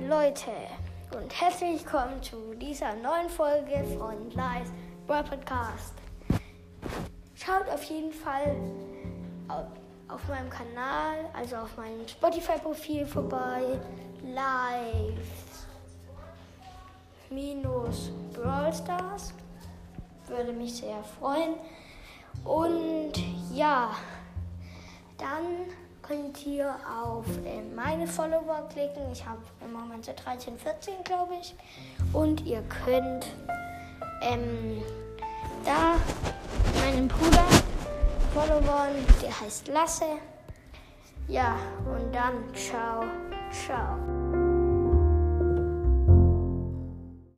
Leute und herzlich willkommen zu dieser neuen Folge von Lies Brawl Podcast. Schaut auf jeden Fall auf, auf meinem Kanal, also auf meinem Spotify-Profil vorbei. Live minus Brawl Stars. Würde mich sehr freuen. Und ja, dann könnt ihr auf äh, meine Follower klicken. Ich habe im Moment so 13, 14, glaube ich. Und ihr könnt ähm, da meinen Bruder followern. Der heißt Lasse. Ja, und dann ciao, ciao.